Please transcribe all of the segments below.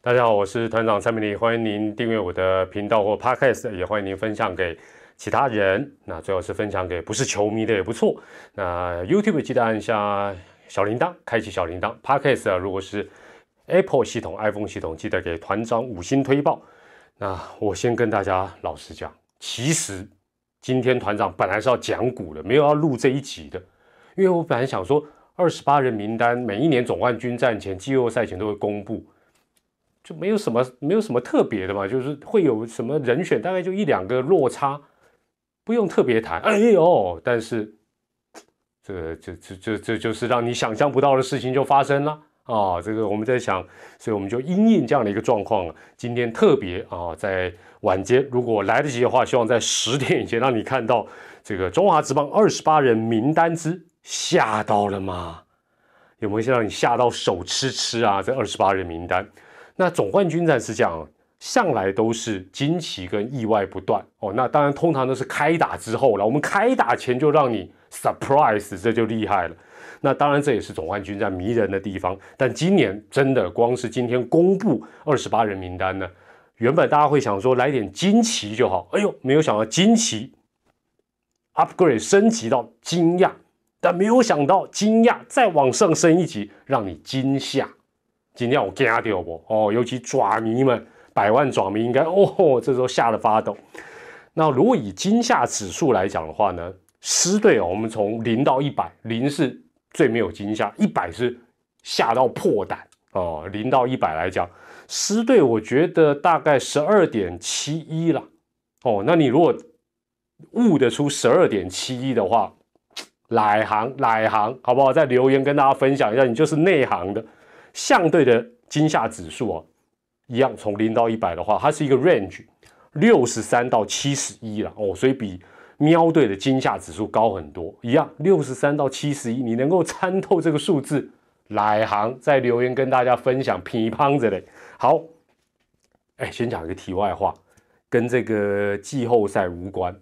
大家好，我是团长蔡明礼，欢迎您订阅我的频道或 Podcast，也欢迎您分享给其他人。那最好是分享给不是球迷的也不错。那 YouTube 记得按下小铃铛，开启小铃铛。Podcast 啊，如果是 Apple 系统、iPhone 系统，记得给团长五星推报。那我先跟大家老实讲，其实今天团长本来是要讲股的，没有要录这一集的，因为我本来想说。二十八人名单，每一年总冠军战前、季后赛前都会公布，就没有什么没有什么特别的嘛，就是会有什么人选，大概就一两个落差，不用特别谈。哎呦，但是这这这这这就是让你想象不到的事情就发生了啊！这个我们在想，所以我们就因应这样的一个状况，今天特别啊，在晚间如果来得及的话，希望在十点以前让你看到这个中华职棒二十八人名单之。吓到了吗？有没有让你吓到手吃吃啊？这二十八人名单，那总冠军战是这样，向来都是惊奇跟意外不断哦。那当然，通常都是开打之后了。我们开打前就让你 surprise，这就厉害了。那当然，这也是总冠军战迷人的地方。但今年真的光是今天公布二十八人名单呢，原本大家会想说来点惊奇就好，哎呦，没有想到惊奇 upgrade 升级到惊讶。但没有想到，惊讶再往上升一级，让你惊吓。今天我惊掉不？哦，尤其爪迷们，百万爪迷应该哦，这时候吓得发抖。那如果以惊吓指数来讲的话呢，狮队哦，我们从零到一百，零是最没有惊吓，一百是吓到破胆哦。零到一百来讲，狮队我觉得大概十二点七一了哦。那你如果悟得出十二点七一的话，哪行哪行，好不好？在留言跟大家分享一下，你就是内行的。相对的惊吓指数哦，一样从零到一百的话，它是一个 range，六十三到七十一了哦，所以比喵队的惊吓指数高很多。一样六十三到七十一，你能够参透这个数字，哪行在留言跟大家分享，乒乓着嘞。好，哎，先讲一个题外话，跟这个季后赛无关。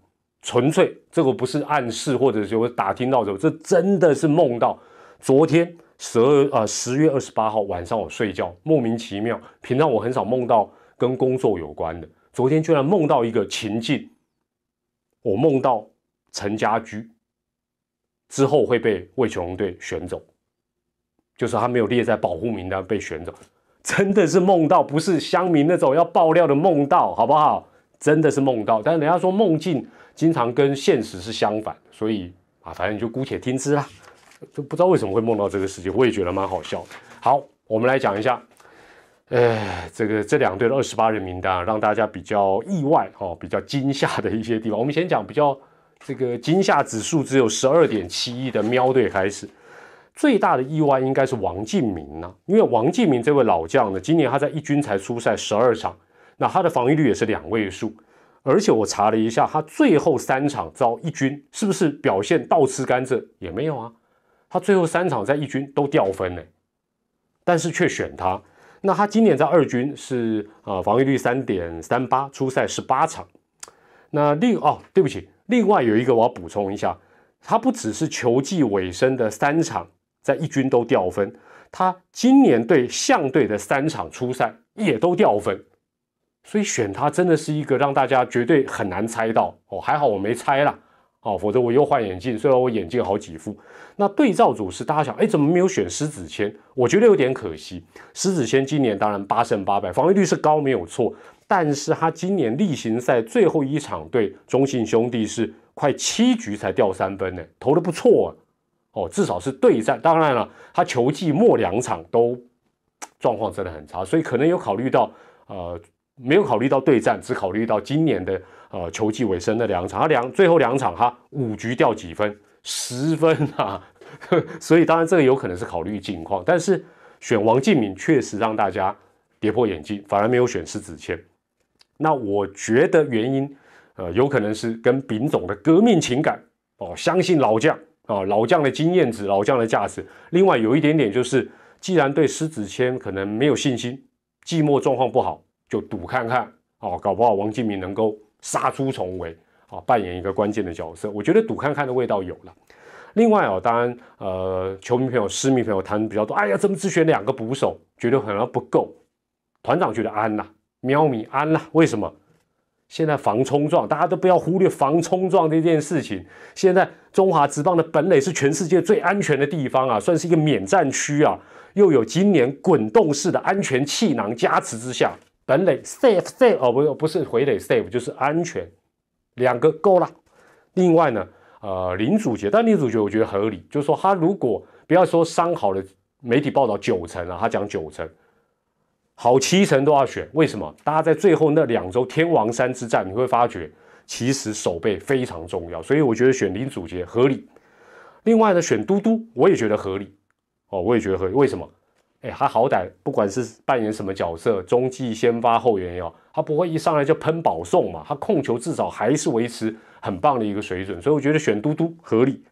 纯粹这个不是暗示，或者说打听到什么，这真的是梦到。昨天十二呃十月二十八号晚上我睡觉，莫名其妙，平常我很少梦到跟工作有关的，昨天居然梦到一个情境，我梦到陈家驹之后会被魏球龙队选走，就是他没有列在保护名单被选走，真的是梦到，不是乡民那种要爆料的梦到，好不好？真的是梦到，但是人家说梦境。经常跟现实是相反，所以啊，反正你就姑且听之啦。就不知道为什么会梦到这个事情，我也觉得蛮好笑。好，我们来讲一下，呃，这个这两队的二十八人名单啊，让大家比较意外哦，比较惊吓的一些地方。我们先讲比较这个惊吓指数只有十二点七亿的喵队开始。最大的意外应该是王敬明呢，因为王敬明这位老将呢，今年他在一军才出赛十二场，那他的防御率也是两位数。而且我查了一下，他最后三场遭一军，是不是表现倒吃甘蔗也没有啊？他最后三场在一军都掉分呢，但是却选他。那他今年在二军是啊防御率三点三八，出赛十八场。那另哦，对不起，另外有一个我要补充一下，他不只是球季尾声的三场在一军都掉分，他今年对象队的三场出赛也都掉分。所以选他真的是一个让大家绝对很难猜到哦，还好我没猜啦，哦，否则我又换眼镜。虽然我眼镜好几副，那对照组是大家想，哎，怎么没有选施子谦？我觉得有点可惜。施子谦今年当然八胜八败，防御率是高没有错，但是他今年例行赛最后一场对中信兄弟是快七局才掉三分呢，投的不错啊，哦，至少是对战。当然了，他球季末两场都状况真的很差，所以可能有考虑到呃。没有考虑到对战，只考虑到今年的呃球季尾声的两场，他两最后两场他五局掉几分，十分啊，所以当然这个有可能是考虑近况，但是选王敬敏确实让大家跌破眼镜，反而没有选施子谦。那我觉得原因呃有可能是跟丙总的革命情感哦，相信老将啊，老将的经验值，老将的价值。另外有一点点就是，既然对施子谦可能没有信心，季末状况不好。就赌看看哦，搞不好王敬明能够杀出重围啊，扮演一个关键的角色。我觉得赌看看的味道有了。另外哦，当然呃，球迷朋友、私迷朋友谈比较多。哎呀，怎么只选两个捕手？觉得好像不够。团长觉得安啦，喵咪安啦，为什么？现在防冲撞，大家都不要忽略防冲撞这件事情。现在中华职棒的本垒是全世界最安全的地方啊，算是一个免战区啊。又有今年滚动式的安全气囊加持之下，本垒 safe safe 哦，不不是回垒 safe 就是安全，两个够了。另外呢，呃，林祖杰，但林祖杰我觉得合理，就是说他如果不要说伤好了，媒体报道九成啊，他讲九成。好七成都要选，为什么？大家在最后那两周天王山之战，你会发觉其实守备非常重要，所以我觉得选林祖杰合理。另外呢，选嘟嘟我也觉得合理哦，我也觉得合理。为什么？哎，他好歹不管是扮演什么角色，中继先发后援哦，他不会一上来就喷保送嘛，他控球至少还是维持很棒的一个水准，所以我觉得选嘟嘟合理。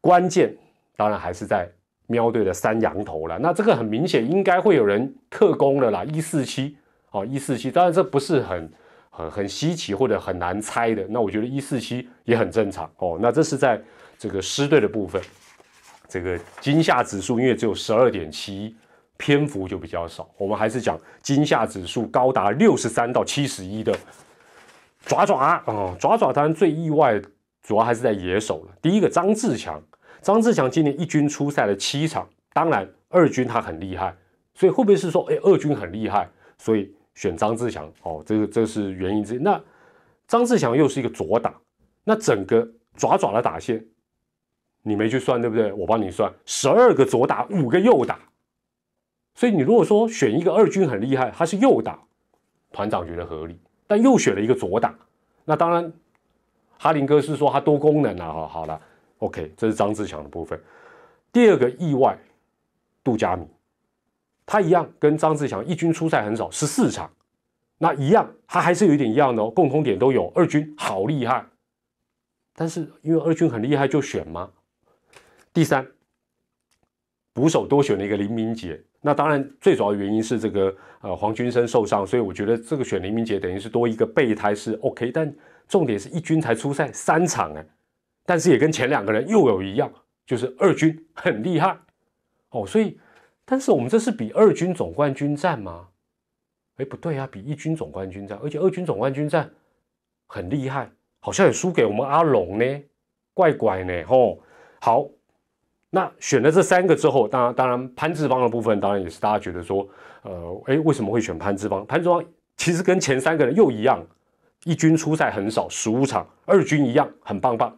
关键当然还是在。喵队的三羊头了，那这个很明显应该会有人特工了啦，一四七哦，一四七，当然这不是很很很稀奇或者很难猜的，那我觉得一四七也很正常哦。那这是在这个狮队的部分，这个惊吓指数因为只有十二点七，篇幅就比较少，我们还是讲惊吓指数高达六十三到七十一的爪爪哦，爪爪当然最意外，主要还是在野手了。第一个张志强。张志强今年一军出赛了七场，当然二军他很厉害，所以会不会是说，哎，二军很厉害，所以选张志强？哦，这个这是原因之一。那张志强又是一个左打，那整个爪爪的打线，你没去算对不对？我帮你算，十二个左打，五个右打，所以你如果说选一个二军很厉害，他是右打，团长觉得合理，但又选了一个左打，那当然哈林哥是说他多功能啊，哈，好了。OK，这是张志强的部分。第二个意外，杜佳米，他一样跟张志强一军出赛很少，十四场，那一样，他还是有一点一样的哦，共同点都有。二军好厉害，但是因为二军很厉害就选吗？第三，捕手多选了一个林明杰，那当然最主要原因是这个呃黄军生受伤，所以我觉得这个选林明杰等于是多一个备胎是 OK，但重点是一军才出赛三场哎。但是也跟前两个人又有一样，就是二军很厉害哦，所以，但是我们这是比二军总冠军战吗？哎，不对啊，比一军总冠军战，而且二军总冠军战很厉害，好像也输给我们阿龙呢，怪怪呢，吼。好，那选了这三个之后，当然当然潘志邦的部分，当然也是大家觉得说，呃，诶，为什么会选潘志邦？潘志邦其实跟前三个人又一样，一军出赛很少，十五场；二军一样很棒棒。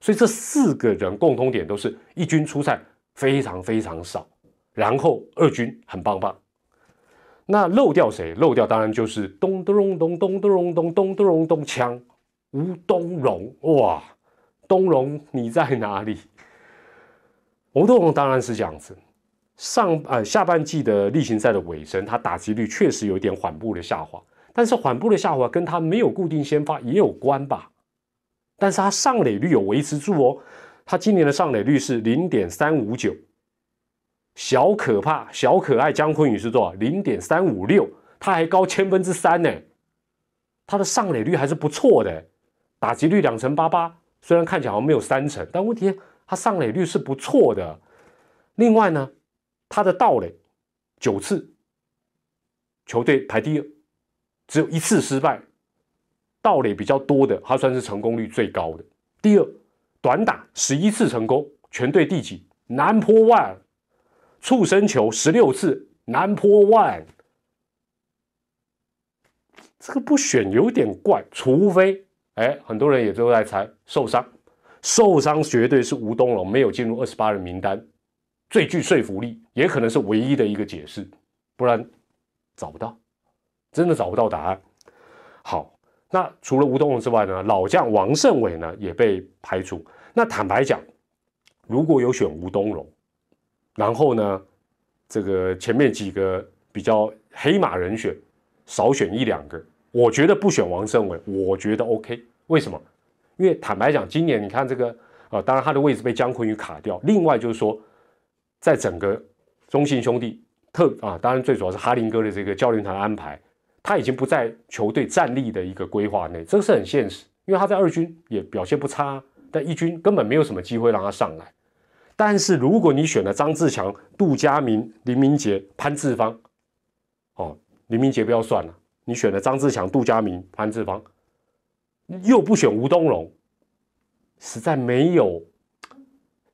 所以这四个人共通点都是一军出赛非常非常少，然后二军很棒棒。那漏掉谁？漏掉当然就是咚咚咚咚咚咚咚咚咚咚咚咚锵吴东荣哇，东荣你在哪里？吴东荣当然是这样子。上呃下半季的例行赛的尾声，他打击率确实有点缓步的下滑，但是缓步的下滑跟他没有固定先发也有关吧。但是他上垒率有维持住哦，他今年的上垒率是零点三五九，小可怕小可爱姜昆宇是多少？零点三五六，他还高千分之三呢，他的上垒率还是不错的，打击率两成八八，虽然看起来好像没有三成，但问题他上垒率是不错的。另外呢，他的盗垒九次，球队排第二，只有一次失败。盗垒比较多的，他算是成功率最高的。第二，短打十一次成功，全队第几？Number one。触身球十六次，Number one。这个不选有点怪，除非哎，很多人也都在猜受伤，受伤绝对是吴东龙没有进入二十八人名单，最具说服力，也可能是唯一的一个解释，不然找不到，真的找不到答案。好。那除了吴东龙之外呢？老将王胜伟呢也被排除。那坦白讲，如果有选吴东龙，然后呢，这个前面几个比较黑马人选少选一两个，我觉得不选王胜伟，我觉得 OK。为什么？因为坦白讲，今年你看这个，呃，当然他的位置被姜昆宇卡掉。另外就是说，在整个中信兄弟特啊，当然最主要是哈林哥的这个教练团安排。他已经不在球队战力的一个规划内，这个是很现实，因为他在二军也表现不差，但一军根本没有什么机会让他上来。但是如果你选了张志强、杜佳明、林明杰、潘志芳，哦，林明杰不要算了，你选了张志强、杜佳明、潘志芳，又不选吴东荣，实在没有，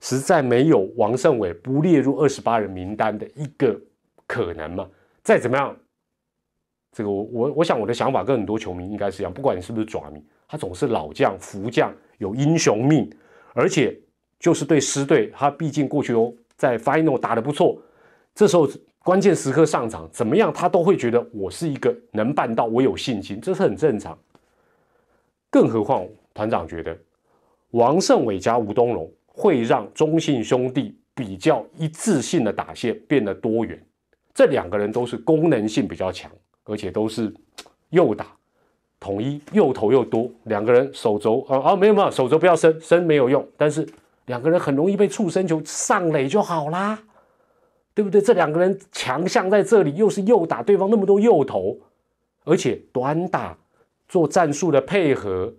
实在没有王胜伟不列入二十八人名单的一个可能嘛？再怎么样，这个我我我想我的想法跟很多球迷应该是一样，不管你是不是爪迷，他总是老将、福将，有英雄命，而且就是对师队，他毕竟过去哦在 final 打得不错，这时候。关键时刻上场怎么样，他都会觉得我是一个能办到，我有信心，这是很正常。更何况团长觉得王胜伟加吴东荣会让中信兄弟比较一致性的打线变得多元，这两个人都是功能性比较强，而且都是右打统一右投又多，两个人手肘啊啊没有没有手肘不要伸伸没有用，但是两个人很容易被触身球上垒就好啦。对不对？这两个人强项在这里，又是右打对方那么多右投，而且短打做战术的配合，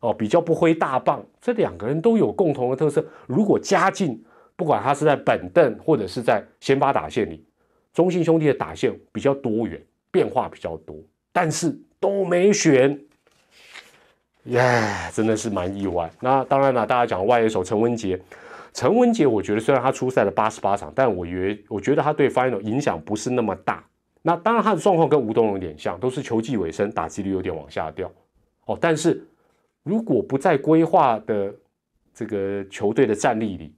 哦，比较不挥大棒。这两个人都有共同的特色。如果加进，不管他是在本凳或者是在先发打线里，中信兄弟的打线比较多元，变化比较多，但是都没选，耶，真的是蛮意外。那当然了，大家讲外野手陈文杰。陈文杰，我觉得虽然他出赛了八十八场，但我觉我觉得他对 final 影响不是那么大。那当然他的状况跟吴东龙有点像，都是球季尾声，打击率有点往下掉。哦，但是如果不在规划的这个球队的战力里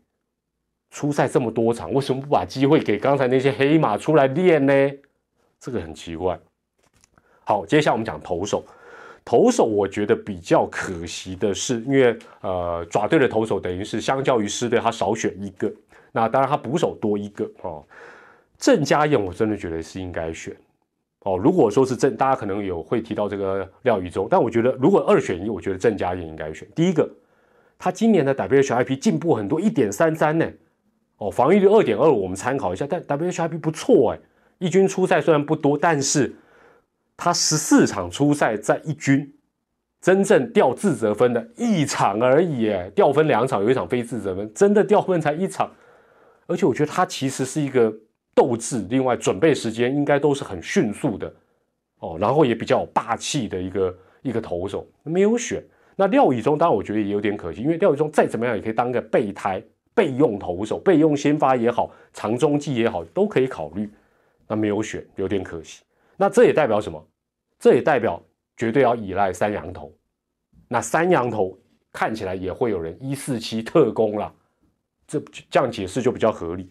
出赛这么多场，为什么不把机会给刚才那些黑马出来练呢？这个很奇怪。好，接下来我们讲投手。投手我觉得比较可惜的是，因为呃爪队的投手等于是相较于狮队他少选一个，那当然他捕手多一个哦。郑家燕我真的觉得是应该选哦。如果说是郑，大家可能有会提到这个廖宇洲，但我觉得如果二选一，我觉得郑家燕应该选。第一个，他今年的 WHIP 进步很多，一点三三呢，哦防御率二点二，我们参考一下，但 WHIP 不错哎。一军出赛虽然不多，但是。他十四场出赛在一军，真正掉自责分的一场而已，哎，掉分两场，有一场非自责分，真的掉分才一场。而且我觉得他其实是一个斗志，另外准备时间应该都是很迅速的哦，然后也比较霸气的一个一个投手，没有选。那廖宇中当然我觉得也有点可惜，因为廖宇中再怎么样也可以当个备胎、备用投手，备用先发也好，长中继也好，都可以考虑。那没有选，有点可惜。那这也代表什么？这也代表绝对要依赖三羊头。那三羊头看起来也会有人一四七特工了，这这样解释就比较合理。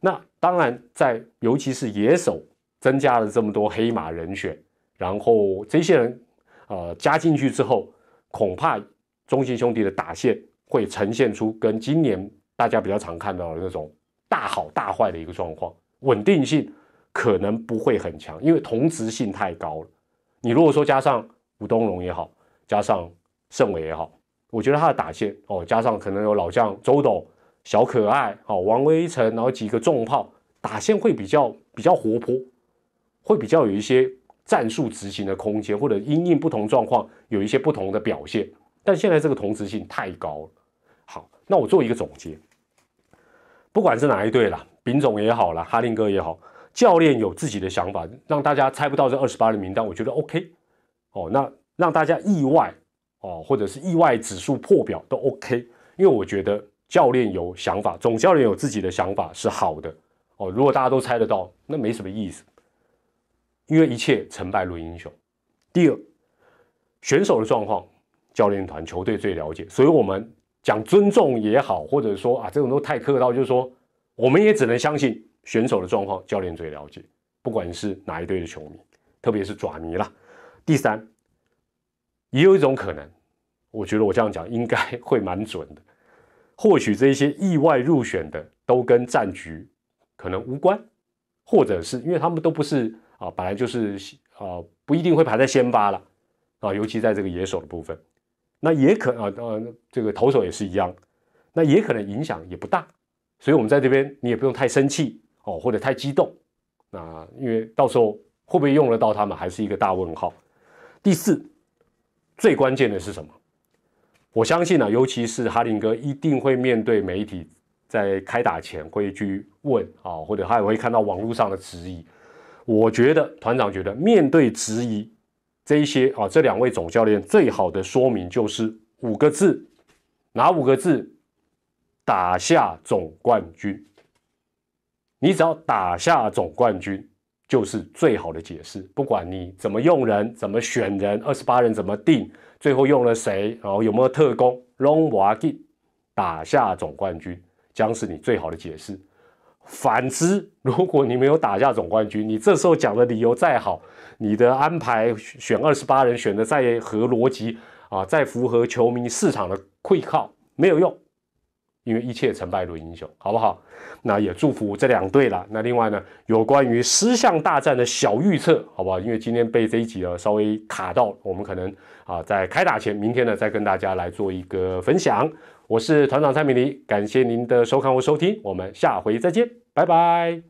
那当然，在尤其是野手增加了这么多黑马人选，然后这些人呃加进去之后，恐怕中信兄弟的打线会呈现出跟今年大家比较常看到的那种大好大坏的一个状况，稳定性。可能不会很强，因为同质性太高了。你如果说加上吴东荣也好，加上盛伟也好，我觉得他的打线哦，加上可能有老将周董、小可爱、哦王威成，然后几个重炮，打线会比较比较活泼，会比较有一些战术执行的空间，或者因应不同状况有一些不同的表现。但现在这个同质性太高了。好，那我做一个总结，不管是哪一队啦，丙总也好啦，哈林哥也好。教练有自己的想法，让大家猜不到这二十八人名单，我觉得 OK 哦。那让大家意外哦，或者是意外指数破表都 OK，因为我觉得教练有想法，总教练有自己的想法是好的哦。如果大家都猜得到，那没什么意思，因为一切成败论英雄。第二，选手的状况，教练团球队最了解，所以我们讲尊重也好，或者说啊这种都太客套，就是说我们也只能相信。选手的状况，教练最了解。不管是哪一队的球迷，特别是爪迷啦。第三，也有一种可能，我觉得我这样讲应该会蛮准的。或许这些意外入选的都跟战局可能无关，或者是因为他们都不是啊，本来就是啊，不一定会排在先发了啊。尤其在这个野手的部分，那也可啊呃，这个投手也是一样，那也可能影响也不大。所以，我们在这边你也不用太生气。哦，或者太激动，那因为到时候会不会用得到他们，还是一个大问号。第四，最关键的是什么？我相信呢，尤其是哈林哥一定会面对媒体在开打前会去问啊，或者他也会看到网络上的质疑。我觉得团长觉得面对质疑，这一些啊，这两位总教练最好的说明就是五个字，哪五个字？打下总冠军。你只要打下总冠军，就是最好的解释。不管你怎么用人，怎么选人，二十八人怎么定，最后用了谁，然后有没有特工，Long w a g i 打下总冠军将是你最好的解释。反之，如果你没有打下总冠军，你这时候讲的理由再好，你的安排选二十八人选的再合逻辑啊，再符合球迷市场的会靠，没有用。因为一切成败论英雄，好不好？那也祝福这两队了。那另外呢，有关于狮象大战的小预测，好不好？因为今天被这一集呢稍微卡到，我们可能啊在开打前，明天呢再跟大家来做一个分享。我是团长蔡明黎，感谢您的收看和收听，我们下回再见，拜拜。